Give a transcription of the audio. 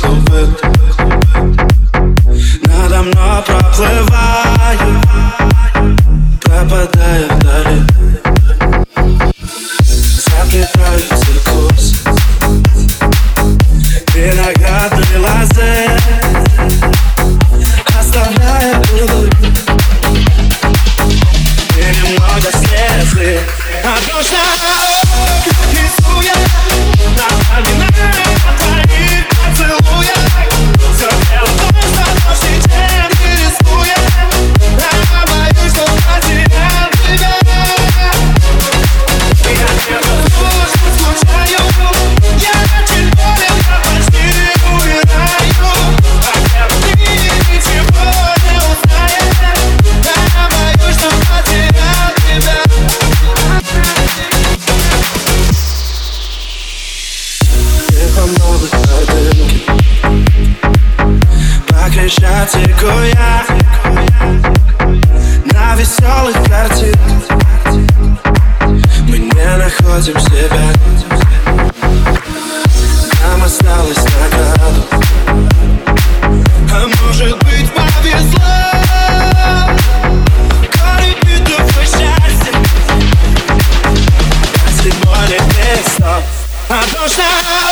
клубы. Надо мной проплываю Пропадая вдали Заплетаю циркус Виноградный лозе Оставляя улыбку И немного слезы. От по новой На веселых картинах Мы не находим себя. Нам осталось на А может быть повезло? Горы битого счастья А тем А душа